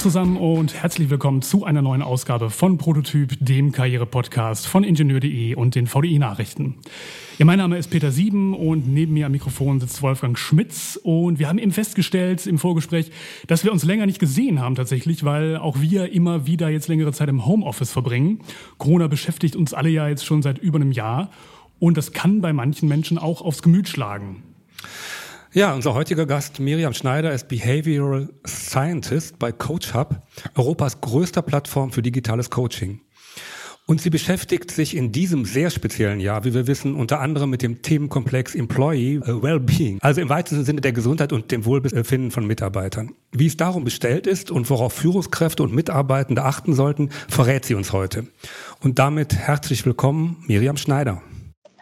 Zusammen und herzlich willkommen zu einer neuen Ausgabe von Prototyp, dem Karriere-Podcast von Ingenieur.de und den VDI-Nachrichten. Ja, mein Name ist Peter Sieben und neben mir am Mikrofon sitzt Wolfgang Schmitz und wir haben eben festgestellt im Vorgespräch, dass wir uns länger nicht gesehen haben tatsächlich, weil auch wir immer wieder jetzt längere Zeit im Homeoffice verbringen. Corona beschäftigt uns alle ja jetzt schon seit über einem Jahr und das kann bei manchen Menschen auch aufs Gemüt schlagen. Ja, unser heutiger Gast Miriam Schneider ist Behavioral Scientist bei CoachHub, Europas größter Plattform für digitales Coaching. Und sie beschäftigt sich in diesem sehr speziellen Jahr, wie wir wissen, unter anderem mit dem Themenkomplex Employee äh, Wellbeing, also im weitesten Sinne der Gesundheit und dem Wohlbefinden von Mitarbeitern. Wie es darum bestellt ist und worauf Führungskräfte und Mitarbeitende achten sollten, verrät sie uns heute. Und damit herzlich willkommen, Miriam Schneider.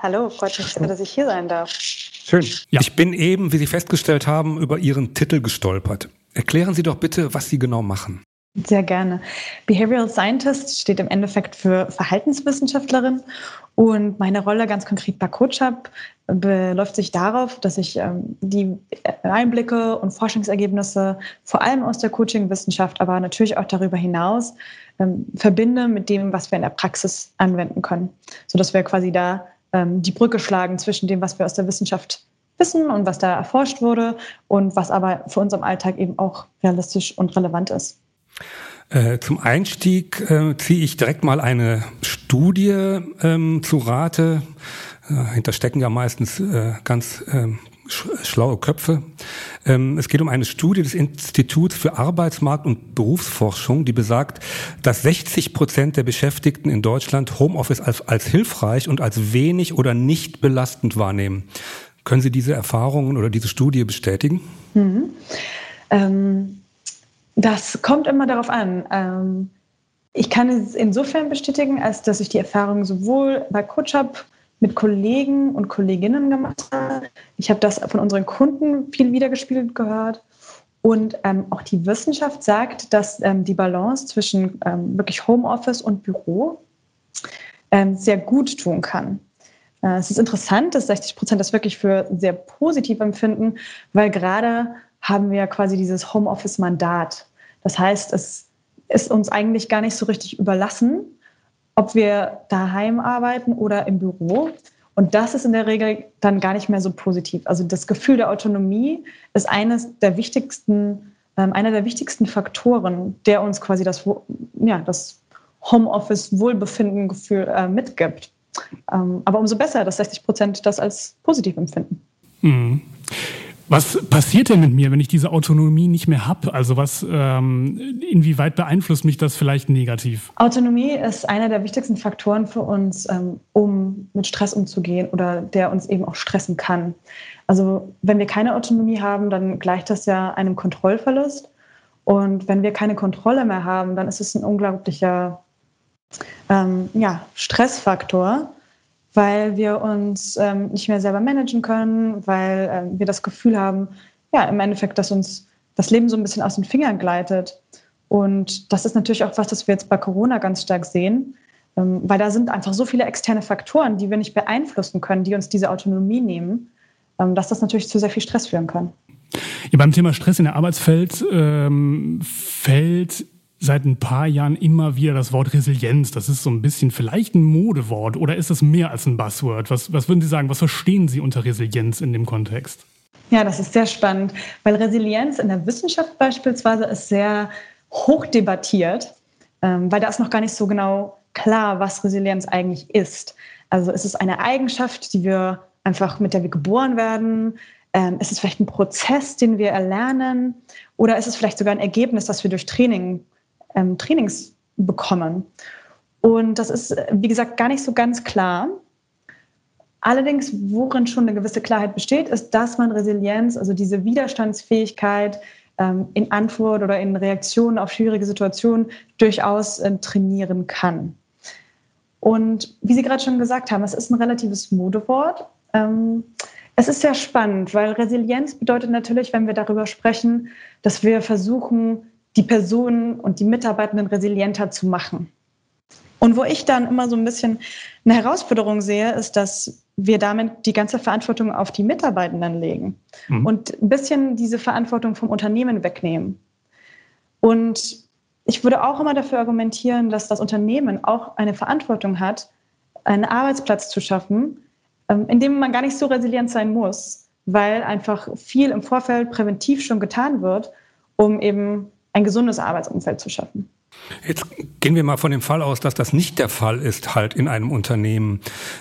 Hallo, freut mich sehr, dass ich hier sein darf. Schön. Ja. Ich bin eben, wie Sie festgestellt haben, über Ihren Titel gestolpert. Erklären Sie doch bitte, was Sie genau machen. Sehr gerne. Behavioral Scientist steht im Endeffekt für Verhaltenswissenschaftlerin und meine Rolle ganz konkret bei CoachUp beläuft sich darauf, dass ich ähm, die Einblicke und Forschungsergebnisse vor allem aus der Coaching-Wissenschaft, aber natürlich auch darüber hinaus ähm, verbinde mit dem, was wir in der Praxis anwenden können, sodass wir quasi da ähm, die Brücke schlagen zwischen dem, was wir aus der Wissenschaft wissen und was da erforscht wurde und was aber für uns im Alltag eben auch realistisch und relevant ist. Äh, zum Einstieg äh, ziehe ich direkt mal eine Studie ähm, zu Rate. Äh, hinterstecken ja meistens äh, ganz ähm, schlaue Köpfe. Ähm, es geht um eine Studie des Instituts für Arbeitsmarkt und Berufsforschung, die besagt, dass 60 Prozent der Beschäftigten in Deutschland Homeoffice als, als hilfreich und als wenig oder nicht belastend wahrnehmen. Können Sie diese Erfahrungen oder diese Studie bestätigen? Mhm. Ähm, das kommt immer darauf an. Ähm, ich kann es insofern bestätigen, als dass ich die Erfahrung sowohl bei CoachUp mit Kollegen und Kolleginnen gemacht habe. Ich habe das von unseren Kunden viel wiedergespiegelt gehört. Und ähm, auch die Wissenschaft sagt, dass ähm, die Balance zwischen ähm, wirklich Homeoffice und Büro ähm, sehr gut tun kann. Äh, es ist interessant, dass 60 Prozent das wirklich für sehr positiv empfinden, weil gerade haben wir quasi dieses Homeoffice-Mandat. Das heißt, es ist uns eigentlich gar nicht so richtig überlassen, ob wir daheim arbeiten oder im Büro. Und das ist in der Regel dann gar nicht mehr so positiv. Also das Gefühl der Autonomie ist eines der wichtigsten, ähm, einer der wichtigsten Faktoren, der uns quasi das, ja, das Homeoffice-Wohlbefinden-Gefühl äh, mitgibt. Ähm, aber umso besser, dass 60 Prozent das als positiv empfinden. Mhm. Was passiert denn mit mir, wenn ich diese Autonomie nicht mehr habe? Also was, ähm, inwieweit beeinflusst mich das vielleicht negativ? Autonomie ist einer der wichtigsten Faktoren für uns, ähm, um mit Stress umzugehen oder der uns eben auch stressen kann. Also wenn wir keine Autonomie haben, dann gleicht das ja einem Kontrollverlust. Und wenn wir keine Kontrolle mehr haben, dann ist es ein unglaublicher ähm, ja, Stressfaktor weil wir uns ähm, nicht mehr selber managen können, weil ähm, wir das Gefühl haben, ja, im Endeffekt, dass uns das Leben so ein bisschen aus den Fingern gleitet. Und das ist natürlich auch was, das wir jetzt bei Corona ganz stark sehen, ähm, weil da sind einfach so viele externe Faktoren, die wir nicht beeinflussen können, die uns diese Autonomie nehmen, ähm, dass das natürlich zu sehr viel Stress führen kann. Ja, beim Thema Stress in der Arbeitswelt ähm, fällt seit ein paar Jahren immer wieder das Wort Resilienz. Das ist so ein bisschen vielleicht ein Modewort oder ist das mehr als ein Buzzword? Was, was würden Sie sagen, was verstehen Sie unter Resilienz in dem Kontext? Ja, das ist sehr spannend, weil Resilienz in der Wissenschaft beispielsweise ist sehr hoch debattiert, ähm, weil da ist noch gar nicht so genau klar, was Resilienz eigentlich ist. Also ist es eine Eigenschaft, die wir einfach mit der wir geboren werden? Ähm, ist es vielleicht ein Prozess, den wir erlernen? Oder ist es vielleicht sogar ein Ergebnis, das wir durch Training ähm, Trainings bekommen. Und das ist, wie gesagt, gar nicht so ganz klar. Allerdings, worin schon eine gewisse Klarheit besteht, ist, dass man Resilienz, also diese Widerstandsfähigkeit ähm, in Antwort oder in Reaktion auf schwierige Situationen durchaus äh, trainieren kann. Und wie Sie gerade schon gesagt haben, es ist ein relatives Modewort. Ähm, es ist sehr spannend, weil Resilienz bedeutet natürlich, wenn wir darüber sprechen, dass wir versuchen, die Personen und die Mitarbeitenden resilienter zu machen. Und wo ich dann immer so ein bisschen eine Herausforderung sehe, ist, dass wir damit die ganze Verantwortung auf die Mitarbeitenden legen mhm. und ein bisschen diese Verantwortung vom Unternehmen wegnehmen. Und ich würde auch immer dafür argumentieren, dass das Unternehmen auch eine Verantwortung hat, einen Arbeitsplatz zu schaffen, ähm, in dem man gar nicht so resilient sein muss, weil einfach viel im Vorfeld präventiv schon getan wird, um eben ein gesundes Arbeitsumfeld zu schaffen. Jetzt gehen wir mal von dem Fall aus, dass das nicht der Fall ist, halt in einem Unternehmen.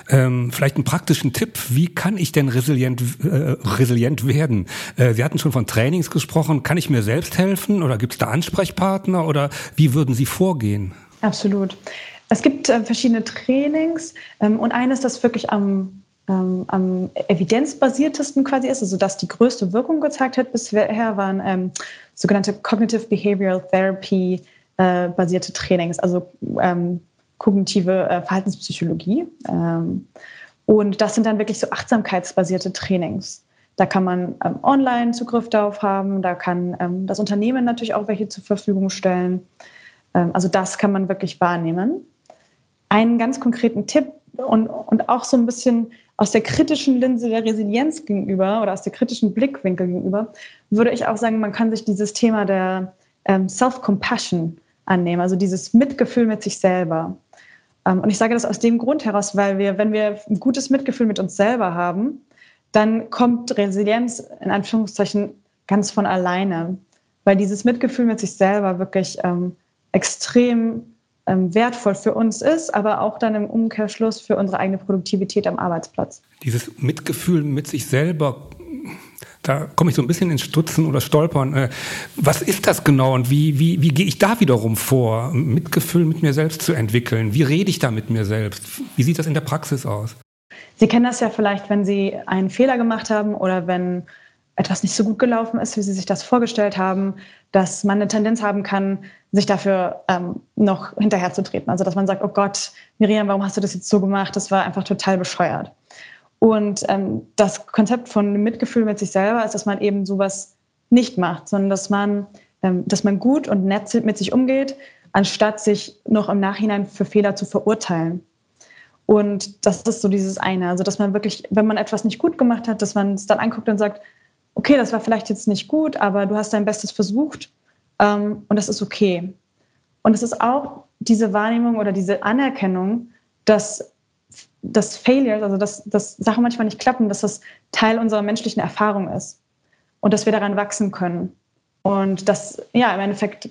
Ähm, vielleicht einen praktischen Tipp. Wie kann ich denn resilient, äh, resilient werden? Äh, Sie hatten schon von Trainings gesprochen. Kann ich mir selbst helfen oder gibt es da Ansprechpartner oder wie würden Sie vorgehen? Absolut. Es gibt äh, verschiedene Trainings ähm, und eines, das wirklich am ähm, am evidenzbasiertesten quasi ist, also das die größte Wirkung gezeigt hat bisher, waren ähm, sogenannte Cognitive Behavioral Therapy äh, basierte Trainings, also ähm, kognitive äh, Verhaltenspsychologie. Ähm, und das sind dann wirklich so achtsamkeitsbasierte Trainings. Da kann man ähm, online Zugriff darauf haben, da kann ähm, das Unternehmen natürlich auch welche zur Verfügung stellen. also das kann man wirklich wahrnehmen. Einen ganz konkreten Tipp und, und auch so ein bisschen aus der kritischen Linse der Resilienz gegenüber oder aus der kritischen Blickwinkel gegenüber, würde ich auch sagen, man kann sich dieses Thema der ähm, Self-Compassion annehmen, also dieses Mitgefühl mit sich selber. Ähm, und ich sage das aus dem Grund heraus, weil wir, wenn wir ein gutes Mitgefühl mit uns selber haben, dann kommt Resilienz in Anführungszeichen ganz von alleine, weil dieses Mitgefühl mit sich selber wirklich ähm, extrem wertvoll für uns ist, aber auch dann im Umkehrschluss für unsere eigene Produktivität am Arbeitsplatz. Dieses Mitgefühl mit sich selber, da komme ich so ein bisschen ins Stutzen oder Stolpern. Äh, was ist das genau und wie, wie, wie gehe ich da wiederum vor, Mitgefühl mit mir selbst zu entwickeln? Wie rede ich da mit mir selbst? Wie sieht das in der Praxis aus? Sie kennen das ja vielleicht, wenn Sie einen Fehler gemacht haben oder wenn etwas nicht so gut gelaufen ist, wie Sie sich das vorgestellt haben, dass man eine Tendenz haben kann, sich dafür ähm, noch hinterherzutreten. Also dass man sagt, oh Gott, Miriam, warum hast du das jetzt so gemacht? Das war einfach total bescheuert. Und ähm, das Konzept von Mitgefühl mit sich selber ist, dass man eben sowas nicht macht, sondern dass man, ähm, dass man gut und nett mit sich umgeht, anstatt sich noch im Nachhinein für Fehler zu verurteilen. Und das ist so dieses eine, also dass man wirklich, wenn man etwas nicht gut gemacht hat, dass man es dann anguckt und sagt, okay, das war vielleicht jetzt nicht gut, aber du hast dein Bestes versucht ähm, und das ist okay. Und es ist auch diese Wahrnehmung oder diese Anerkennung, dass das Failures, also dass, dass Sachen manchmal nicht klappen, dass das Teil unserer menschlichen Erfahrung ist und dass wir daran wachsen können. Und dass ja im Endeffekt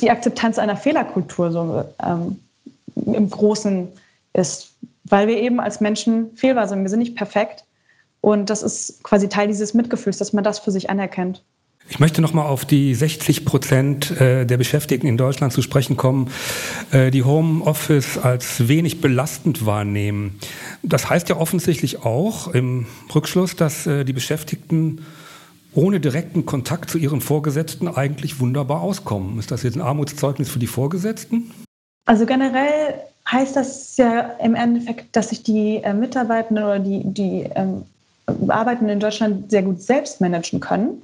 die Akzeptanz einer Fehlerkultur so ähm, im Großen ist, weil wir eben als Menschen fehlbar sind. Wir sind nicht perfekt und das ist quasi Teil dieses Mitgefühls, dass man das für sich anerkennt. Ich möchte noch mal auf die 60 Prozent äh, der Beschäftigten in Deutschland zu sprechen kommen, äh, die Homeoffice als wenig belastend wahrnehmen. Das heißt ja offensichtlich auch im Rückschluss, dass äh, die Beschäftigten ohne direkten Kontakt zu ihren Vorgesetzten eigentlich wunderbar auskommen. Ist das jetzt ein Armutszeugnis für die Vorgesetzten? Also generell heißt das ja im Endeffekt, dass sich die Mitarbeitenden oder die, die ähm, Arbeiten in Deutschland sehr gut selbst managen können.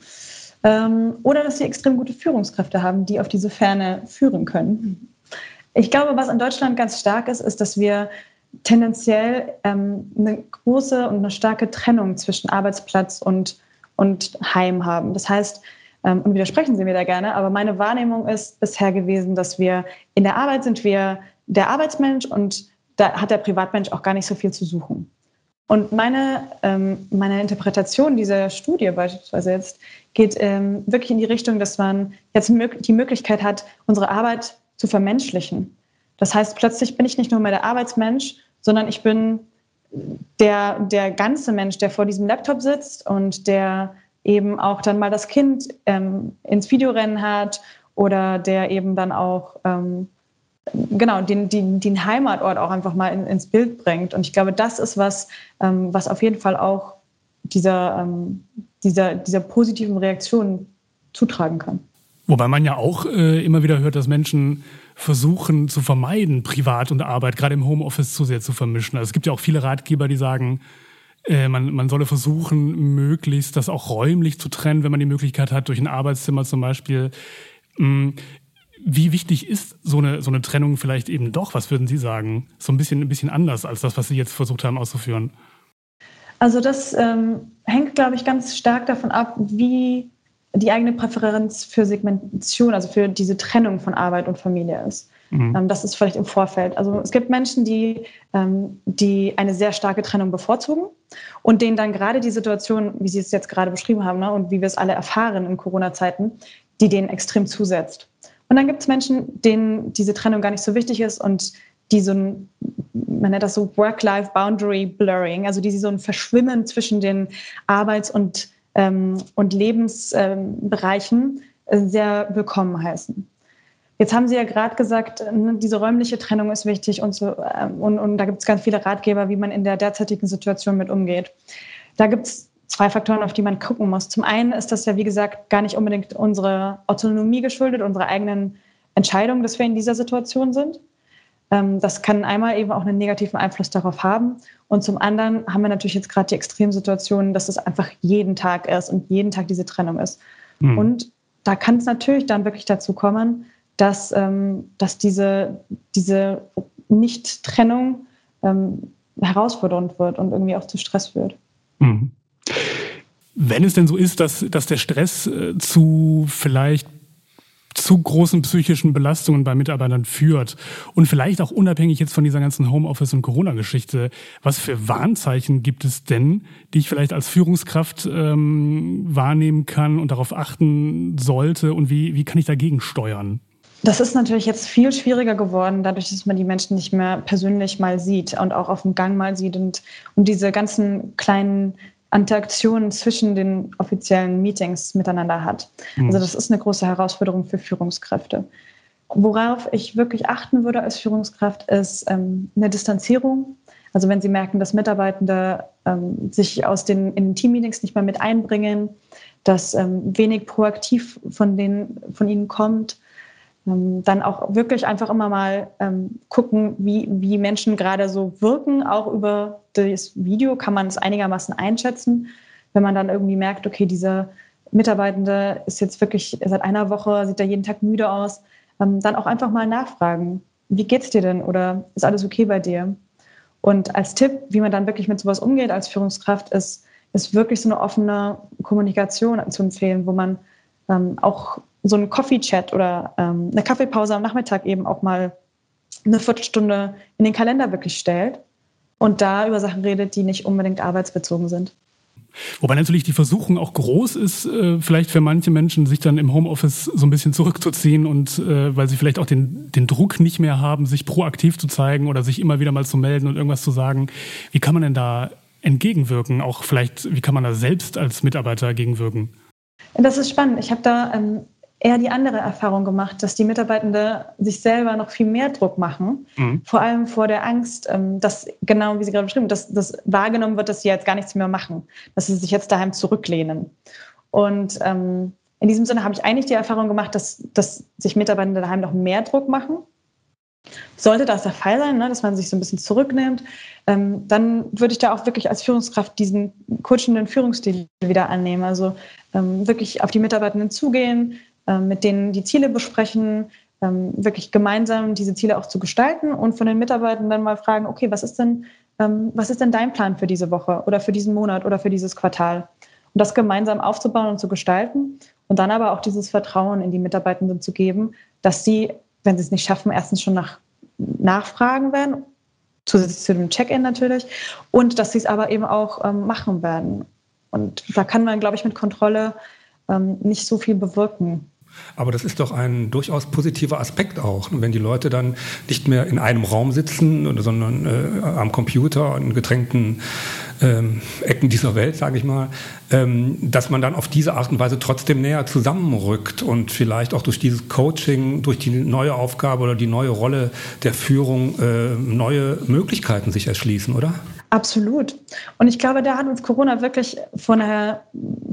Ähm, oder dass sie extrem gute Führungskräfte haben, die auf diese Ferne führen können. Ich glaube, was in Deutschland ganz stark ist, ist, dass wir tendenziell ähm, eine große und eine starke Trennung zwischen Arbeitsplatz und, und Heim haben. Das heißt, ähm, und widersprechen Sie mir da gerne, aber meine Wahrnehmung ist bisher gewesen, dass wir in der Arbeit sind wir der Arbeitsmensch und da hat der Privatmensch auch gar nicht so viel zu suchen. Und meine, ähm, meine Interpretation dieser Studie beispielsweise jetzt geht ähm, wirklich in die Richtung, dass man jetzt die Möglichkeit hat, unsere Arbeit zu vermenschlichen. Das heißt, plötzlich bin ich nicht nur mehr der Arbeitsmensch, sondern ich bin der, der ganze Mensch, der vor diesem Laptop sitzt und der eben auch dann mal das Kind ähm, ins Videorennen hat oder der eben dann auch ähm, genau, den, den, den Heimatort auch einfach mal in, ins Bild bringt. Und ich glaube, das ist was, ähm, was auf jeden Fall auch dieser, ähm, dieser, dieser positiven Reaktion zutragen kann. Wobei man ja auch äh, immer wieder hört, dass Menschen versuchen zu vermeiden, Privat und Arbeit gerade im Homeoffice zu sehr zu vermischen. Also es gibt ja auch viele Ratgeber, die sagen, äh, man, man solle versuchen, möglichst das auch räumlich zu trennen, wenn man die Möglichkeit hat, durch ein Arbeitszimmer zum Beispiel. Wie wichtig ist so eine, so eine Trennung vielleicht eben doch? Was würden Sie sagen? So ein bisschen, ein bisschen anders als das, was Sie jetzt versucht haben auszuführen. Also das ähm, hängt, glaube ich, ganz stark davon ab, wie die eigene Präferenz für Segmentation, also für diese Trennung von Arbeit und Familie ist. Mhm. Ähm, das ist vielleicht im Vorfeld. Also es gibt Menschen, die, ähm, die eine sehr starke Trennung bevorzugen und denen dann gerade die Situation, wie Sie es jetzt gerade beschrieben haben ne, und wie wir es alle erfahren in Corona-Zeiten, die denen extrem zusetzt. Und dann gibt es Menschen, denen diese Trennung gar nicht so wichtig ist und die so ein, man nennt das so Work-Life-Boundary Blurring, also die so ein Verschwimmen zwischen den Arbeits- und, ähm, und Lebensbereichen äh, sehr willkommen heißen. Jetzt haben Sie ja gerade gesagt, ne, diese räumliche Trennung ist wichtig und, so, ähm, und, und da gibt es ganz viele Ratgeber, wie man in der derzeitigen Situation mit umgeht. Da gibt es zwei Faktoren, auf die man gucken muss. Zum einen ist das ja, wie gesagt, gar nicht unbedingt unsere Autonomie geschuldet, unsere eigenen Entscheidungen, dass wir in dieser Situation sind. Ähm, das kann einmal eben auch einen negativen Einfluss darauf haben. Und zum anderen haben wir natürlich jetzt gerade die Extremsituation, dass es einfach jeden Tag ist und jeden Tag diese Trennung ist. Mhm. Und da kann es natürlich dann wirklich dazu kommen, dass, ähm, dass diese, diese Nicht-Trennung ähm, herausfordernd wird und irgendwie auch zu Stress führt. Mhm. Wenn es denn so ist, dass, dass der Stress äh, zu vielleicht zu großen psychischen Belastungen bei Mitarbeitern führt und vielleicht auch unabhängig jetzt von dieser ganzen Homeoffice- und Corona-Geschichte, was für Warnzeichen gibt es denn, die ich vielleicht als Führungskraft ähm, wahrnehmen kann und darauf achten sollte und wie, wie kann ich dagegen steuern? Das ist natürlich jetzt viel schwieriger geworden, dadurch, dass man die Menschen nicht mehr persönlich mal sieht und auch auf dem Gang mal sieht und, und diese ganzen kleinen Interaktionen zwischen den offiziellen Meetings miteinander hat. Mhm. Also das ist eine große Herausforderung für Führungskräfte. Worauf ich wirklich achten würde als Führungskraft, ist ähm, eine Distanzierung. Also wenn Sie merken, dass Mitarbeitende ähm, sich aus den, in den Teammeetings nicht mehr mit einbringen, dass ähm, wenig proaktiv von, denen, von Ihnen kommt, dann auch wirklich einfach immer mal ähm, gucken, wie, wie Menschen gerade so wirken. Auch über das Video kann man es einigermaßen einschätzen. Wenn man dann irgendwie merkt, okay, dieser Mitarbeitende ist jetzt wirklich seit einer Woche, sieht er jeden Tag müde aus, ähm, dann auch einfach mal nachfragen. Wie geht's dir denn? Oder ist alles okay bei dir? Und als Tipp, wie man dann wirklich mit sowas umgeht als Führungskraft, ist, ist wirklich so eine offene Kommunikation zu empfehlen, wo man ähm, auch so einen Coffee-Chat oder ähm, eine Kaffeepause am Nachmittag eben auch mal eine Viertelstunde in den Kalender wirklich stellt und da über Sachen redet, die nicht unbedingt arbeitsbezogen sind. Wobei natürlich die Versuchung auch groß ist, äh, vielleicht für manche Menschen, sich dann im Homeoffice so ein bisschen zurückzuziehen und äh, weil sie vielleicht auch den, den Druck nicht mehr haben, sich proaktiv zu zeigen oder sich immer wieder mal zu melden und irgendwas zu sagen. Wie kann man denn da entgegenwirken? Auch vielleicht, wie kann man da selbst als Mitarbeiter gegenwirken? Das ist spannend. Ich habe da ähm, eher die andere Erfahrung gemacht, dass die Mitarbeitenden sich selber noch viel mehr Druck machen, mhm. vor allem vor der Angst, ähm, dass genau wie Sie gerade beschrieben, dass das wahrgenommen wird, dass sie jetzt gar nichts mehr machen, dass sie sich jetzt daheim zurücklehnen. Und ähm, in diesem Sinne habe ich eigentlich die Erfahrung gemacht, dass, dass sich Mitarbeitende daheim noch mehr Druck machen. Sollte das der Fall sein, ne, dass man sich so ein bisschen zurücknimmt, ähm, dann würde ich da auch wirklich als Führungskraft diesen coachenden Führungsstil wieder annehmen. Also ähm, wirklich auf die Mitarbeitenden zugehen, mit denen die Ziele besprechen, ähm, wirklich gemeinsam diese Ziele auch zu gestalten und von den Mitarbeitern dann mal fragen, okay, was ist denn, ähm, was ist denn dein Plan für diese Woche oder für diesen Monat oder für dieses Quartal? Und das gemeinsam aufzubauen und zu gestalten und dann aber auch dieses Vertrauen in die Mitarbeitenden zu geben, dass sie, wenn sie es nicht schaffen, erstens schon nach nachfragen werden, zusätzlich zu dem Check-in natürlich, und dass sie es aber eben auch ähm, machen werden. Und da kann man, glaube ich, mit Kontrolle ähm, nicht so viel bewirken. Aber das ist doch ein durchaus positiver Aspekt auch, wenn die Leute dann nicht mehr in einem Raum sitzen, sondern äh, am Computer in getränkten ähm, Ecken dieser Welt, sage ich mal, ähm, dass man dann auf diese Art und Weise trotzdem näher zusammenrückt und vielleicht auch durch dieses Coaching, durch die neue Aufgabe oder die neue Rolle der Führung äh, neue Möglichkeiten sich erschließen, oder? Absolut. Und ich glaube, da hat uns Corona wirklich von einer,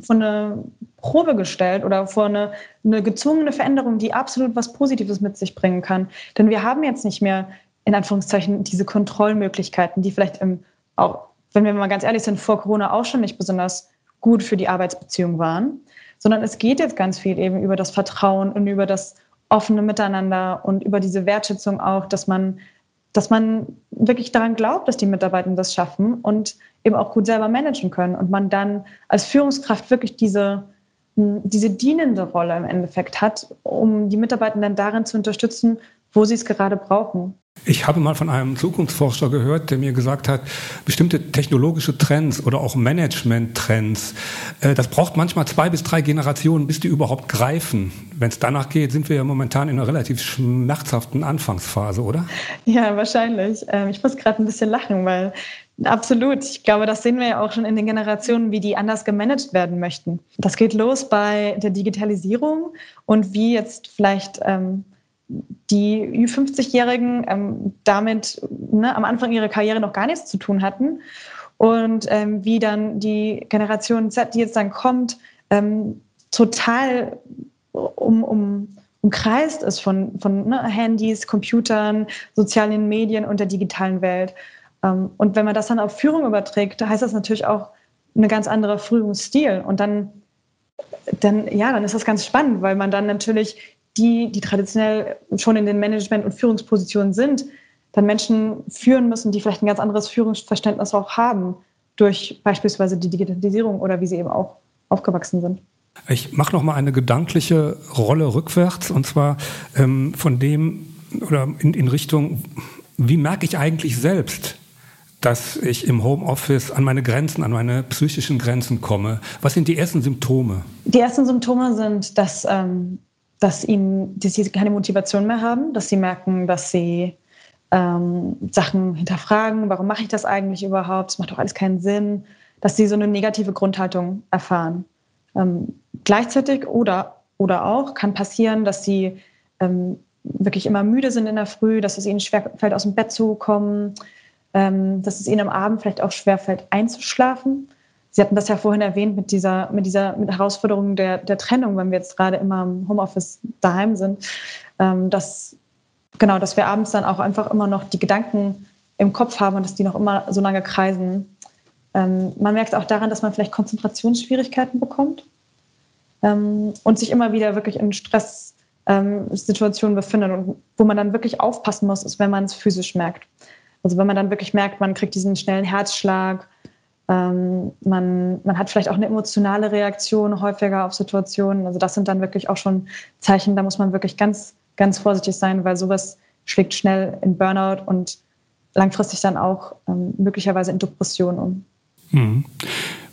von einer Probe gestellt oder vor eine, eine gezwungene Veränderung, die absolut was Positives mit sich bringen kann. Denn wir haben jetzt nicht mehr in Anführungszeichen diese Kontrollmöglichkeiten, die vielleicht im, auch, wenn wir mal ganz ehrlich sind, vor Corona auch schon nicht besonders gut für die Arbeitsbeziehung waren, sondern es geht jetzt ganz viel eben über das Vertrauen und über das offene Miteinander und über diese Wertschätzung auch, dass man dass man wirklich daran glaubt, dass die Mitarbeiter das schaffen und eben auch gut selber managen können und man dann als Führungskraft wirklich diese, diese dienende Rolle im Endeffekt hat, um die Mitarbeitenden darin zu unterstützen, wo sie es gerade brauchen. Ich habe mal von einem Zukunftsforscher gehört, der mir gesagt hat, bestimmte technologische Trends oder auch Management-Trends, äh, das braucht manchmal zwei bis drei Generationen, bis die überhaupt greifen. Wenn es danach geht, sind wir ja momentan in einer relativ schmerzhaften Anfangsphase, oder? Ja, wahrscheinlich. Ähm, ich muss gerade ein bisschen lachen, weil absolut. Ich glaube, das sehen wir ja auch schon in den Generationen, wie die anders gemanagt werden möchten. Das geht los bei der Digitalisierung und wie jetzt vielleicht ähm, die Ü50-Jährigen ähm, damit ne, am Anfang ihrer Karriere noch gar nichts zu tun hatten und ähm, wie dann die Generation Z, die jetzt dann kommt, ähm, total um, um, umkreist ist von, von ne, Handys, Computern, sozialen Medien und der digitalen Welt. Ähm, und wenn man das dann auf Führung überträgt, heißt das natürlich auch eine ganz andere Führungsstil. Und dann, dann, ja, dann ist das ganz spannend, weil man dann natürlich die, die traditionell schon in den Management- und Führungspositionen sind, dann Menschen führen müssen, die vielleicht ein ganz anderes Führungsverständnis auch haben, durch beispielsweise die Digitalisierung oder wie sie eben auch aufgewachsen sind. Ich mache noch mal eine gedankliche Rolle rückwärts und zwar ähm, von dem oder in, in Richtung, wie merke ich eigentlich selbst, dass ich im Homeoffice an meine Grenzen, an meine psychischen Grenzen komme? Was sind die ersten Symptome? Die ersten Symptome sind, dass ähm, dass ihnen, dass sie keine Motivation mehr haben, dass sie merken, dass sie ähm, Sachen hinterfragen, warum mache ich das eigentlich überhaupt, es macht doch alles keinen Sinn, dass sie so eine negative Grundhaltung erfahren. Ähm, gleichzeitig oder, oder auch kann passieren, dass sie ähm, wirklich immer müde sind in der Früh, dass es ihnen schwerfällt, aus dem Bett zu kommen, ähm, dass es ihnen am Abend vielleicht auch schwerfällt, einzuschlafen. Sie hatten das ja vorhin erwähnt mit dieser, mit dieser mit Herausforderung der, der Trennung, wenn wir jetzt gerade immer im Homeoffice daheim sind, ähm, dass, genau, dass wir abends dann auch einfach immer noch die Gedanken im Kopf haben und dass die noch immer so lange kreisen. Ähm, man merkt auch daran, dass man vielleicht Konzentrationsschwierigkeiten bekommt ähm, und sich immer wieder wirklich in Stresssituationen befindet und wo man dann wirklich aufpassen muss, ist, wenn man es physisch merkt. Also wenn man dann wirklich merkt, man kriegt diesen schnellen Herzschlag, ähm, man, man hat vielleicht auch eine emotionale Reaktion häufiger auf Situationen. Also das sind dann wirklich auch schon Zeichen, da muss man wirklich ganz, ganz vorsichtig sein, weil sowas schlägt schnell in Burnout und langfristig dann auch ähm, möglicherweise in Depression um. Mhm.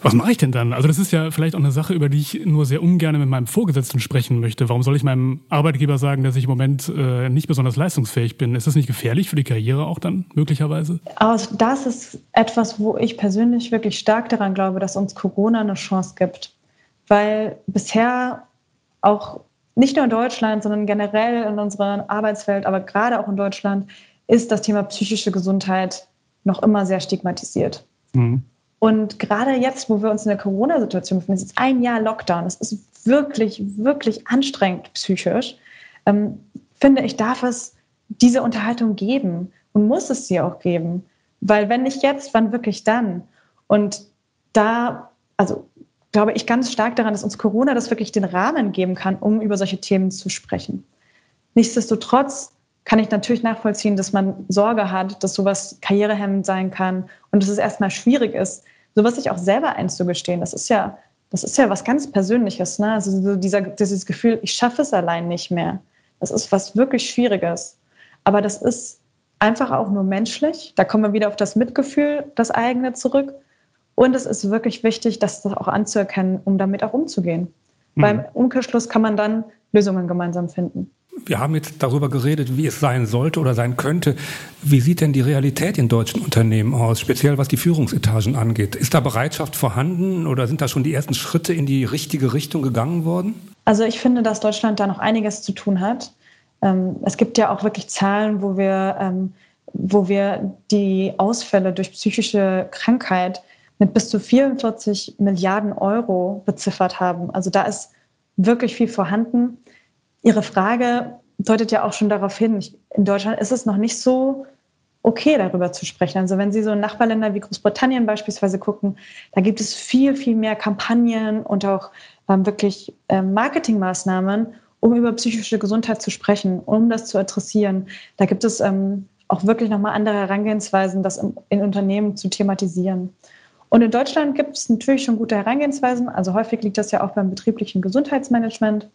Was mache ich denn dann? Also das ist ja vielleicht auch eine Sache, über die ich nur sehr ungern mit meinem Vorgesetzten sprechen möchte. Warum soll ich meinem Arbeitgeber sagen, dass ich im Moment äh, nicht besonders leistungsfähig bin? Ist das nicht gefährlich für die Karriere auch dann möglicherweise? Also das ist etwas, wo ich persönlich wirklich stark daran glaube, dass uns Corona eine Chance gibt. Weil bisher auch nicht nur in Deutschland, sondern generell in unserer Arbeitswelt, aber gerade auch in Deutschland, ist das Thema psychische Gesundheit noch immer sehr stigmatisiert. Mhm. Und gerade jetzt, wo wir uns in der Corona-Situation befinden, es ist ein Jahr Lockdown, es ist wirklich, wirklich anstrengend psychisch, ähm, finde ich, darf es diese Unterhaltung geben und muss es sie auch geben. Weil wenn nicht jetzt, wann wirklich dann? Und da, also glaube ich ganz stark daran, dass uns Corona das wirklich den Rahmen geben kann, um über solche Themen zu sprechen. Nichtsdestotrotz kann ich natürlich nachvollziehen, dass man Sorge hat, dass sowas karrierehemmend sein kann und dass es erstmal schwierig ist, sowas sich auch selber einzugestehen. Das ist ja, das ist ja was ganz Persönliches. Ne? Also so dieser, dieses Gefühl, ich schaffe es allein nicht mehr. Das ist was wirklich Schwieriges. Aber das ist einfach auch nur menschlich. Da kommen wir wieder auf das Mitgefühl, das eigene zurück. Und es ist wirklich wichtig, das auch anzuerkennen, um damit auch umzugehen. Mhm. Beim Umkehrschluss kann man dann Lösungen gemeinsam finden wir haben jetzt darüber geredet, wie es sein sollte oder sein könnte. Wie sieht denn die Realität in deutschen Unternehmen aus, speziell was die Führungsetagen angeht? Ist da Bereitschaft vorhanden oder sind da schon die ersten Schritte in die richtige Richtung gegangen worden? Also ich finde, dass Deutschland da noch einiges zu tun hat. Ähm, es gibt ja auch wirklich Zahlen, wo wir, ähm, wo wir die Ausfälle durch psychische Krankheit mit bis zu 44 Milliarden Euro beziffert haben. Also da ist wirklich viel vorhanden. Ihre Frage deutet ja auch schon darauf hin, in Deutschland ist es noch nicht so okay, darüber zu sprechen. Also wenn Sie so in Nachbarländer wie Großbritannien beispielsweise gucken, da gibt es viel, viel mehr Kampagnen und auch ähm, wirklich ähm, Marketingmaßnahmen, um über psychische Gesundheit zu sprechen, um das zu adressieren. Da gibt es ähm, auch wirklich nochmal andere Herangehensweisen, das im, in Unternehmen zu thematisieren. Und in Deutschland gibt es natürlich schon gute Herangehensweisen. Also häufig liegt das ja auch beim betrieblichen Gesundheitsmanagement.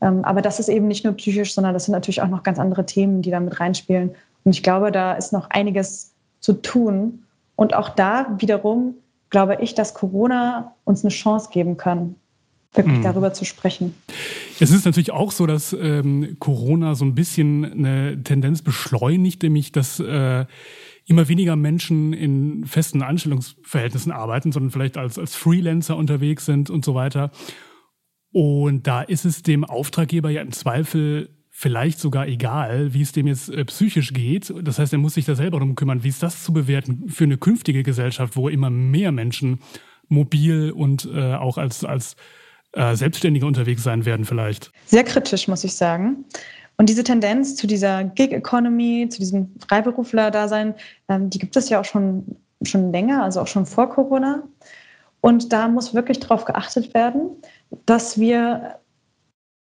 Ähm, aber das ist eben nicht nur psychisch, sondern das sind natürlich auch noch ganz andere Themen, die da mit reinspielen. Und ich glaube, da ist noch einiges zu tun. Und auch da wiederum glaube ich, dass Corona uns eine Chance geben kann, wirklich mhm. darüber zu sprechen. Es ist natürlich auch so, dass ähm, Corona so ein bisschen eine Tendenz beschleunigt, nämlich dass äh, immer weniger Menschen in festen Anstellungsverhältnissen arbeiten, sondern vielleicht als, als Freelancer unterwegs sind und so weiter. Und da ist es dem Auftraggeber ja im Zweifel vielleicht sogar egal, wie es dem jetzt äh, psychisch geht. Das heißt, er muss sich da selber darum kümmern, wie ist das zu bewerten für eine künftige Gesellschaft, wo immer mehr Menschen mobil und äh, auch als, als äh, Selbstständige unterwegs sein werden vielleicht. Sehr kritisch, muss ich sagen. Und diese Tendenz zu dieser Gig-Economy, zu diesem Freiberufler-Dasein, ähm, die gibt es ja auch schon, schon länger, also auch schon vor Corona. Und da muss wirklich darauf geachtet werden, dass wir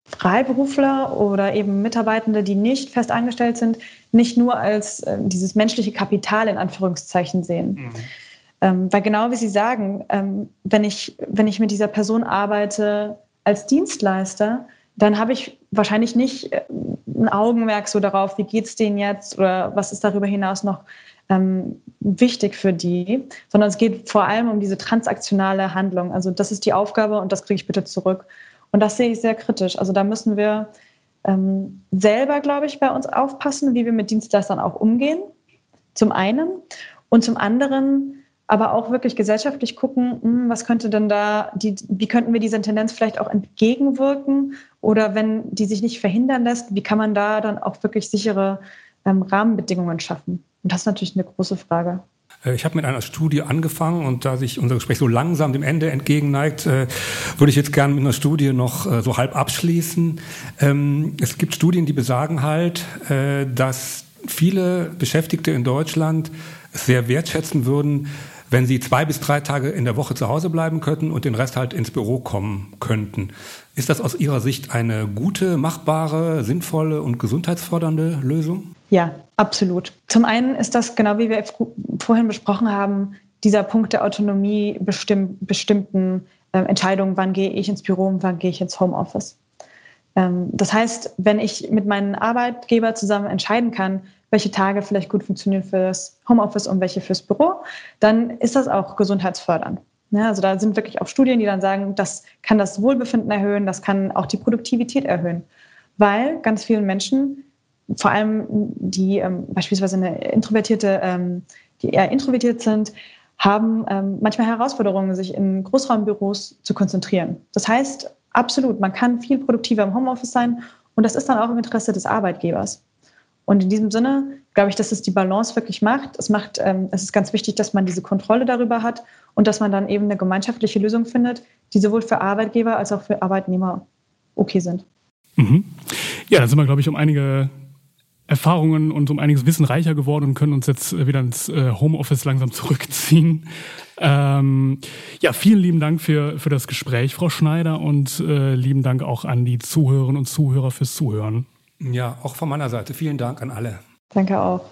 Freiberufler oder eben Mitarbeitende, die nicht fest angestellt sind, nicht nur als äh, dieses menschliche Kapital in Anführungszeichen sehen. Mhm. Ähm, weil genau wie Sie sagen, ähm, wenn, ich, wenn ich mit dieser Person arbeite als Dienstleister, dann habe ich wahrscheinlich nicht äh, ein Augenmerk so darauf, wie geht es denen jetzt oder was ist darüber hinaus noch ähm, wichtig für die, sondern es geht vor allem um diese transaktionale Handlung. Also das ist die Aufgabe und das kriege ich bitte zurück. Und das sehe ich sehr kritisch. Also da müssen wir ähm, selber, glaube ich, bei uns aufpassen, wie wir mit Dienstleistern auch umgehen. Zum einen. Und zum anderen aber auch wirklich gesellschaftlich gucken, hm, was könnte denn da, die, wie könnten wir dieser Tendenz vielleicht auch entgegenwirken? Oder wenn die sich nicht verhindern lässt, wie kann man da dann auch wirklich sichere ähm, Rahmenbedingungen schaffen? Und das ist natürlich eine große Frage. Äh, ich habe mit einer Studie angefangen und da sich unser Gespräch so langsam dem Ende entgegenneigt, äh, würde ich jetzt gerne mit einer Studie noch äh, so halb abschließen. Ähm, es gibt Studien, die besagen halt, dass viele Beschäftigte in Deutschland sehr wertschätzen würden, wenn sie zwei bis drei Tage in der Woche zu Hause bleiben könnten und den Rest halt ins Büro kommen könnten. Ist das aus Ihrer Sicht eine gute, machbare, sinnvolle und gesundheitsfördernde Lösung? Ja, absolut. Zum einen ist das, genau wie wir vorhin besprochen haben, dieser Punkt der Autonomie bestimm bestimmten äh, Entscheidungen, wann gehe ich ins Büro und wann gehe ich ins Homeoffice. Ähm, das heißt, wenn ich mit meinem Arbeitgeber zusammen entscheiden kann, welche Tage vielleicht gut funktionieren fürs Homeoffice und welche fürs Büro, dann ist das auch gesundheitsfördernd. Ja, also da sind wirklich auch Studien, die dann sagen, das kann das Wohlbefinden erhöhen, das kann auch die Produktivität erhöhen, weil ganz vielen Menschen vor allem die ähm, beispielsweise eine introvertierte, ähm, die eher introvertiert sind, haben ähm, manchmal Herausforderungen, sich in Großraumbüros zu konzentrieren. Das heißt, absolut, man kann viel produktiver im Homeoffice sein und das ist dann auch im Interesse des Arbeitgebers. Und in diesem Sinne glaube ich, dass es die Balance wirklich macht. Es macht, ähm, es ist ganz wichtig, dass man diese Kontrolle darüber hat und dass man dann eben eine gemeinschaftliche Lösung findet, die sowohl für Arbeitgeber als auch für Arbeitnehmer okay sind. Mhm. Ja, dann sind wir, glaube ich, um einige Erfahrungen und um einiges Wissen reicher geworden und können uns jetzt äh, wieder ins äh, Homeoffice langsam zurückziehen. Ähm, ja, vielen lieben Dank für, für das Gespräch, Frau Schneider, und äh, lieben Dank auch an die Zuhörerinnen und Zuhörer fürs Zuhören. Ja, auch von meiner Seite. Vielen Dank an alle. Danke auch.